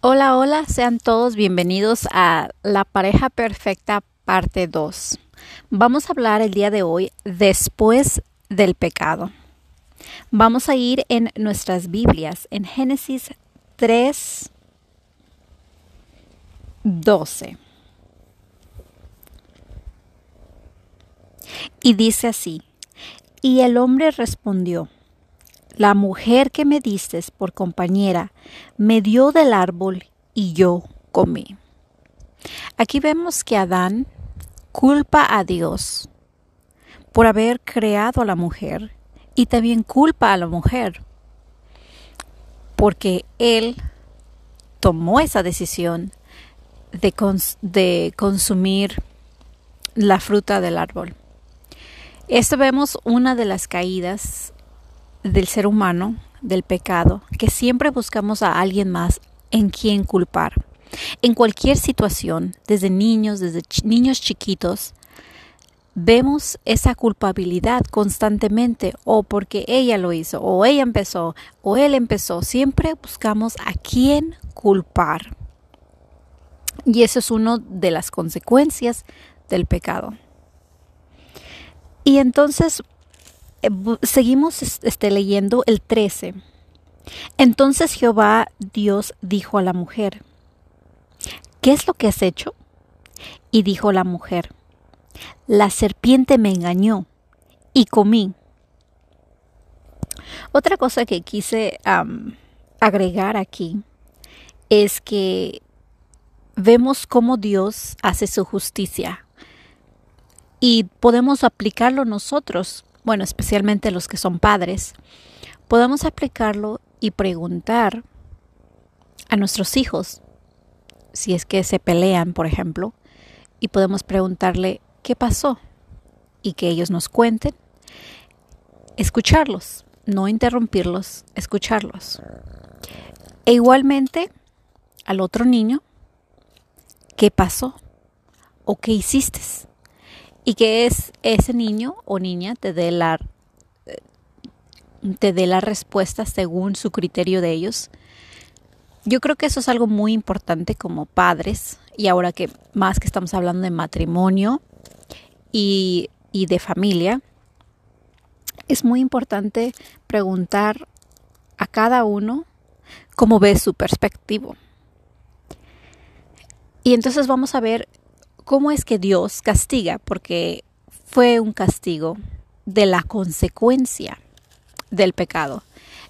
Hola, hola, sean todos bienvenidos a La pareja perfecta parte 2. Vamos a hablar el día de hoy después del pecado. Vamos a ir en nuestras Biblias en Génesis 3, 12. Y dice así, y el hombre respondió, la mujer que me diste por compañera me dio del árbol y yo comí. Aquí vemos que Adán culpa a Dios por haber creado a la mujer y también culpa a la mujer porque él tomó esa decisión de, de consumir la fruta del árbol. Esto vemos una de las caídas del ser humano, del pecado, que siempre buscamos a alguien más en quien culpar. En cualquier situación, desde niños, desde niños chiquitos, vemos esa culpabilidad constantemente, o porque ella lo hizo, o ella empezó, o él empezó. Siempre buscamos a quién culpar. Y eso es una de las consecuencias del pecado. Y entonces seguimos este, leyendo el 13. Entonces Jehová Dios dijo a la mujer, ¿qué es lo que has hecho? Y dijo la mujer, la serpiente me engañó y comí. Otra cosa que quise agregar aquí es que vemos cómo Dios hace su justicia y podemos aplicarlo nosotros bueno, especialmente los que son padres, podamos aplicarlo y preguntar a nuestros hijos, si es que se pelean, por ejemplo, y podemos preguntarle qué pasó y que ellos nos cuenten, escucharlos, no interrumpirlos, escucharlos. E igualmente al otro niño, ¿qué pasó? ¿O qué hiciste? Y que es ese niño o niña te dé la te dé respuesta según su criterio de ellos. Yo creo que eso es algo muy importante como padres y ahora que más que estamos hablando de matrimonio y, y de familia, es muy importante preguntar a cada uno cómo ve su perspectiva. Y entonces vamos a ver cómo es que Dios castiga, porque fue un castigo de la consecuencia del pecado.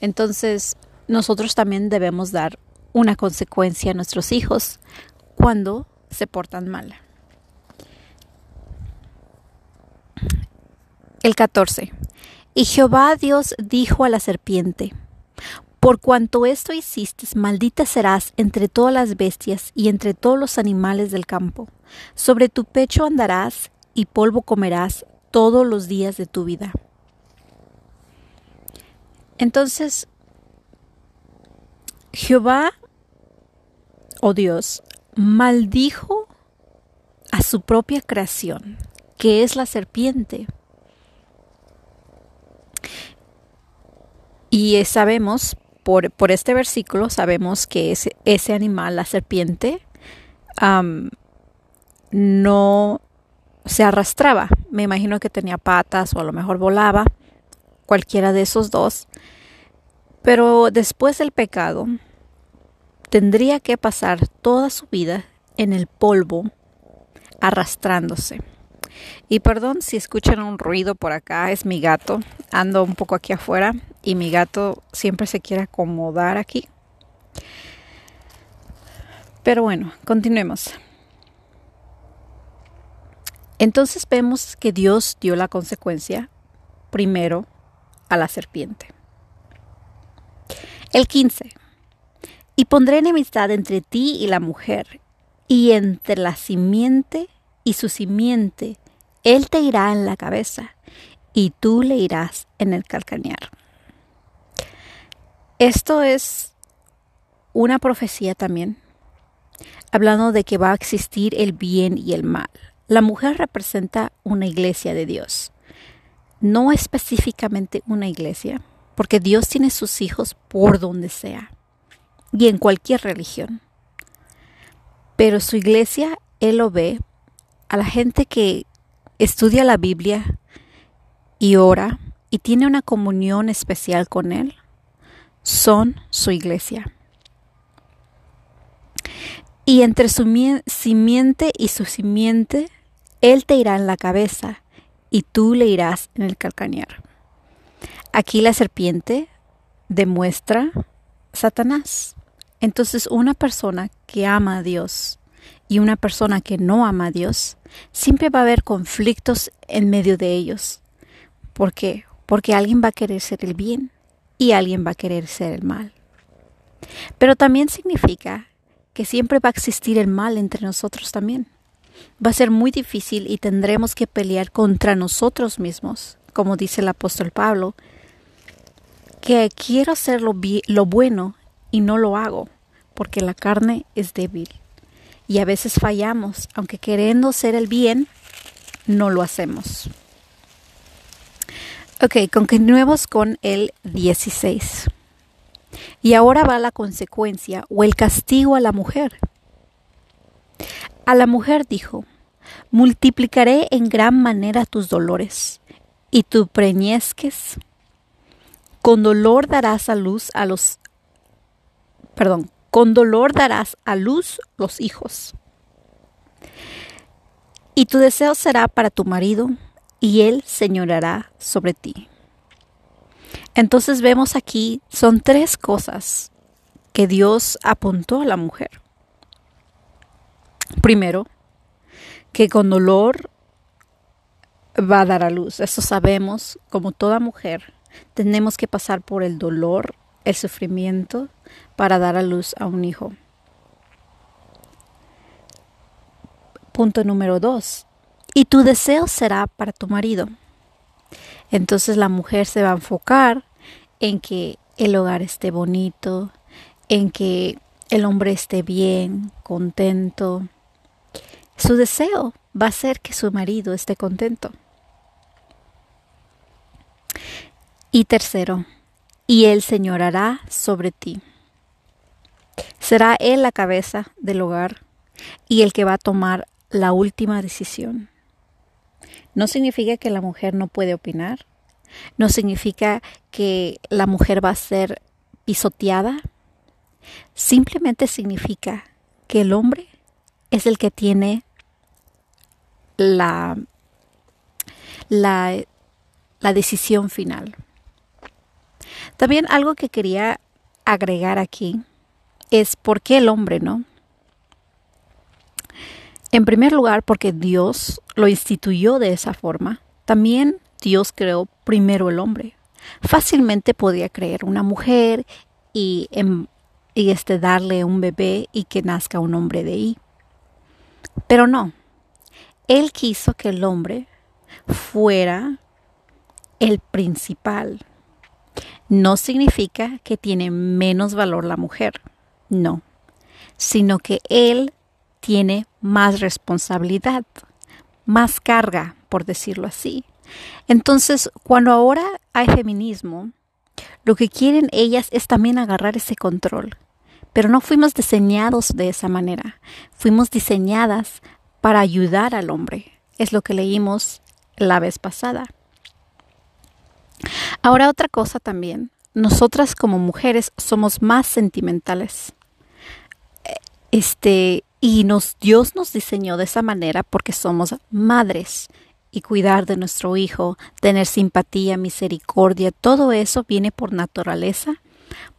Entonces, nosotros también debemos dar una consecuencia a nuestros hijos cuando se portan mal. El 14. Y Jehová Dios dijo a la serpiente, por cuanto esto hiciste, maldita serás entre todas las bestias y entre todos los animales del campo. Sobre tu pecho andarás y polvo comerás todos los días de tu vida. Entonces, Jehová, oh Dios, maldijo a su propia creación, que es la serpiente. Y sabemos por, este versículo sabemos que ese, animal, la serpiente, no se arrastraba. Me imagino que tenía patas o a lo mejor volaba, cualquiera de esos dos. Pero después del pecado, tendría que pasar toda su vida en el polvo, arrastrándose. Y perdón si escuchan un ruido por acá, es mi gato. Ando un poco aquí afuera y mi gato siempre se quiere acomodar aquí. Pero bueno, continuemos. Entonces vemos que Dios dio la consecuencia primero a la serpiente. El 15. Y pondré enemistad entre ti y la mujer, y entre la simiente y su simiente. Él te irá en la cabeza, y tú le irás en el calcañar. Esto es una profecía también, hablando de que va a existir el bien y el mal. La mujer representa una iglesia de Dios, no específicamente una iglesia, porque Dios tiene sus hijos por donde sea y en cualquier religión. Pero su iglesia, Él lo ve, a la gente que estudia la Biblia y ora y tiene una comunión especial con Él, son su iglesia. Y entre su simiente y su simiente, Él te irá en la cabeza y tú le irás en el calcañar. Aquí la serpiente demuestra Satanás. Entonces una persona que ama a Dios y una persona que no ama a Dios, siempre va a haber conflictos en medio de ellos. ¿Por qué? Porque alguien va a querer ser el bien y alguien va a querer ser el mal. Pero también significa que siempre va a existir el mal entre nosotros también. Va a ser muy difícil y tendremos que pelear contra nosotros mismos, como dice el apóstol Pablo, que quiero hacer lo, lo bueno y no lo hago, porque la carne es débil. Y a veces fallamos, aunque queriendo ser el bien, no lo hacemos. Ok, continuemos con el 16. Y ahora va la consecuencia o el castigo a la mujer. A la mujer dijo, multiplicaré en gran manera tus dolores y tu preñezques. Con dolor darás a luz a los, perdón, con dolor darás a luz los hijos. Y tu deseo será para tu marido, y él señorará sobre ti. Entonces vemos aquí, son tres cosas que Dios apuntó a la mujer. Primero, que con dolor va a dar a luz. Eso sabemos, como toda mujer, tenemos que pasar por el dolor, el sufrimiento, para dar a luz a un hijo. Punto número dos, y tu deseo será para tu marido. Entonces la mujer se va a enfocar en que el hogar esté bonito, en que el hombre esté bien, contento. Su deseo va a ser que su marido esté contento. Y tercero, y él señorará sobre ti. Será él la cabeza del hogar y el que va a tomar la última decisión. No significa que la mujer no puede opinar. No significa que la mujer va a ser pisoteada. Simplemente significa que el hombre es el que tiene la, la, la decisión final. También algo que quería agregar aquí es por qué el hombre, ¿no? En primer lugar, porque Dios lo instituyó de esa forma. También Dios creó primero el hombre. Fácilmente podía creer una mujer y, em, y este, darle un bebé y que nazca un hombre de ahí. Pero no. Él quiso que el hombre fuera el principal. No significa que tiene menos valor la mujer. No. Sino que él tiene más responsabilidad, más carga, por decirlo así. Entonces, cuando ahora hay feminismo, lo que quieren ellas es también agarrar ese control. Pero no fuimos diseñados de esa manera. Fuimos diseñadas para ayudar al hombre. Es lo que leímos la vez pasada. Ahora otra cosa también. Nosotras como mujeres somos más sentimentales. Este, y nos, Dios nos diseñó de esa manera porque somos madres y cuidar de nuestro hijo, tener simpatía, misericordia, todo eso viene por naturaleza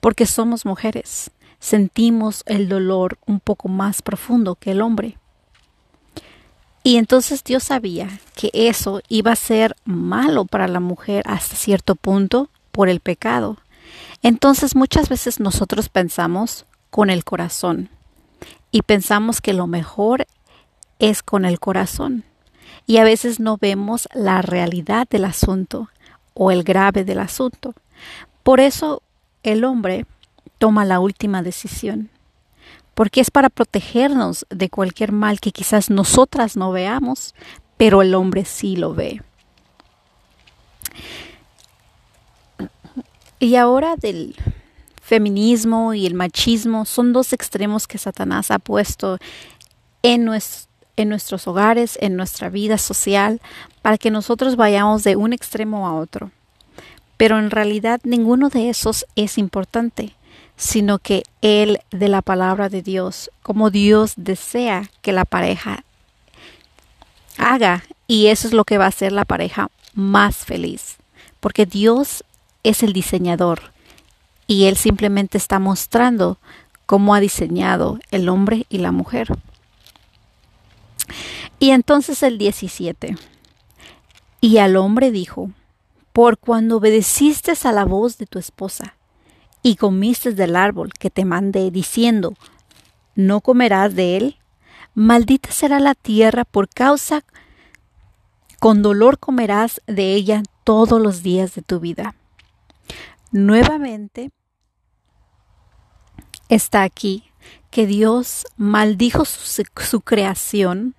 porque somos mujeres. Sentimos el dolor un poco más profundo que el hombre. Y entonces Dios sabía que eso iba a ser malo para la mujer hasta cierto punto por el pecado. Entonces muchas veces nosotros pensamos con el corazón y pensamos que lo mejor es con el corazón y a veces no vemos la realidad del asunto o el grave del asunto. Por eso el hombre toma la última decisión, porque es para protegernos de cualquier mal que quizás nosotras no veamos, pero el hombre sí lo ve. Y ahora del feminismo y el machismo son dos extremos que Satanás ha puesto en, en nuestros hogares, en nuestra vida social, para que nosotros vayamos de un extremo a otro. Pero en realidad ninguno de esos es importante, sino que el de la palabra de Dios, como Dios desea que la pareja haga, y eso es lo que va a hacer la pareja más feliz, porque Dios es el diseñador y Él simplemente está mostrando cómo ha diseñado el hombre y la mujer. Y entonces el 17. Y al hombre dijo, por cuando obedeciste a la voz de tu esposa y comiste del árbol que te mandé diciendo, no comerás de él, maldita será la tierra por causa, con dolor comerás de ella todos los días de tu vida. Nuevamente está aquí que Dios maldijo su, creación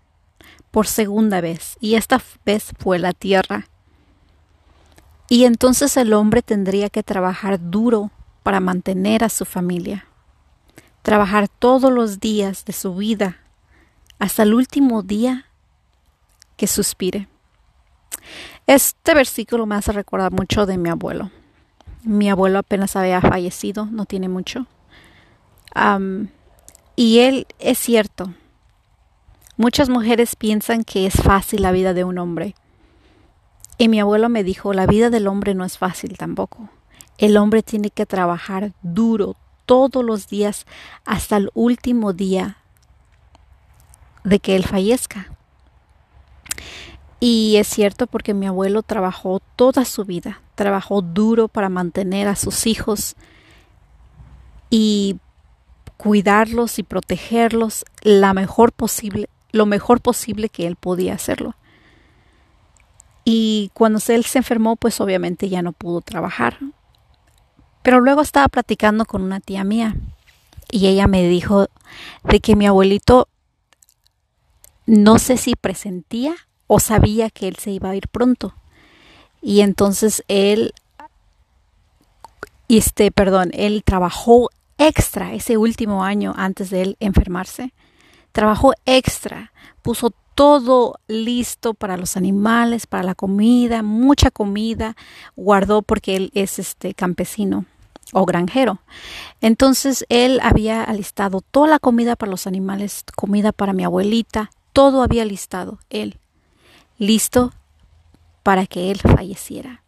por segunda vez, y esta vez fue la tierra. Y entonces el hombre tendría que trabajar duro para mantener a su familia, trabajar todos los días de su vida hasta el último día que suspire. Este versículo me hace recordar mucho de mi abuelo. Mi abuelo apenas había fallecido, no tiene mucho. Y él es cierto, Muchas mujeres piensan que es fácil la vida de un hombre. Y mi abuelo me dijo, la vida del hombre no es fácil tampoco. El hombre tiene que trabajar duro todos los días hasta el último día de que él fallezca. Y es cierto porque mi abuelo trabajó toda su vida, trabajó duro para mantener a sus hijos y cuidarlos y protegerlos la mejor posible lo mejor posible que él podía hacerlo. Y cuando él se enfermó, pues obviamente ya no pudo trabajar. Pero luego estaba platicando con una tía mía y ella me dijo de que mi abuelito no sé si presentía o sabía que él se iba a ir pronto. Y entonces él, este, perdón, él trabajó extra ese último año antes de él enfermarse trabajó extra, puso todo listo para los animales, para la comida, mucha comida, guardó porque él es este campesino o granjero. Entonces él había alistado toda la comida para los animales, comida para mi abuelita, todo había listado él, listo para que él falleciera.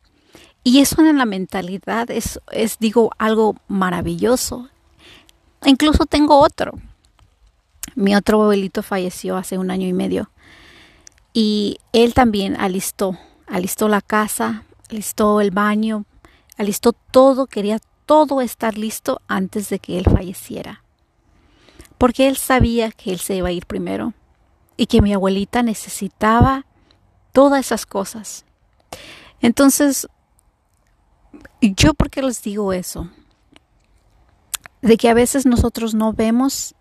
Y eso en la mentalidad es, es digo, algo maravilloso. Incluso tengo otro. Mi otro abuelito falleció hace un año y medio y él también alistó, alistó la casa, alistó el baño, alistó todo, quería todo estar listo antes de que él falleciera. Porque él sabía que él se iba a ir primero y que mi abuelita necesitaba todas esas cosas. Entonces, yo por qué les digo eso? De que a veces nosotros no vemos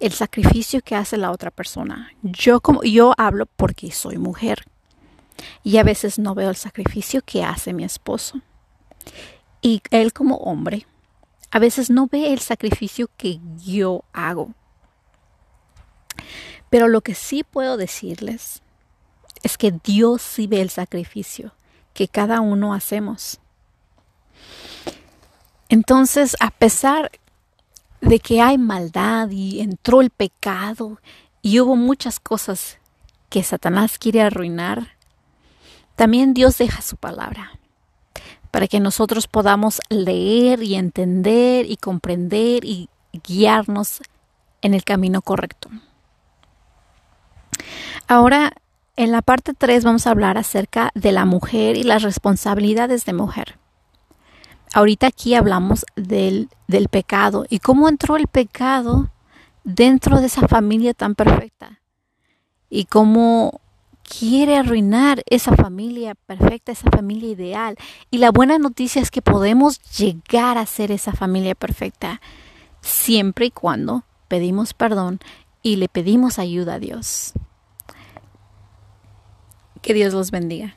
el sacrificio que hace la otra persona. Yo como yo hablo porque soy mujer y a veces no veo el sacrificio que hace mi esposo. Y él como hombre a veces no ve el sacrificio que yo hago. Pero lo que sí puedo decirles es que Dios sí ve el sacrificio que cada uno hacemos. Entonces, a pesar de que hay maldad y entró el pecado y hubo muchas cosas que Satanás quiere arruinar, también Dios deja su palabra para que nosotros podamos leer y entender y comprender y guiarnos en el camino correcto. Ahora, en la parte 3 vamos a hablar acerca de la mujer y las responsabilidades de mujer ahorita aquí hablamos del, del pecado y cómo entró el pecado dentro de esa familia tan perfecta y cómo quiere arruinar esa familia perfecta, esa familia ideal. Y la buena noticia es que podemos llegar a ser esa familia perfecta siempre y cuando pedimos perdón y le pedimos ayuda a Dios. Que Dios los bendiga.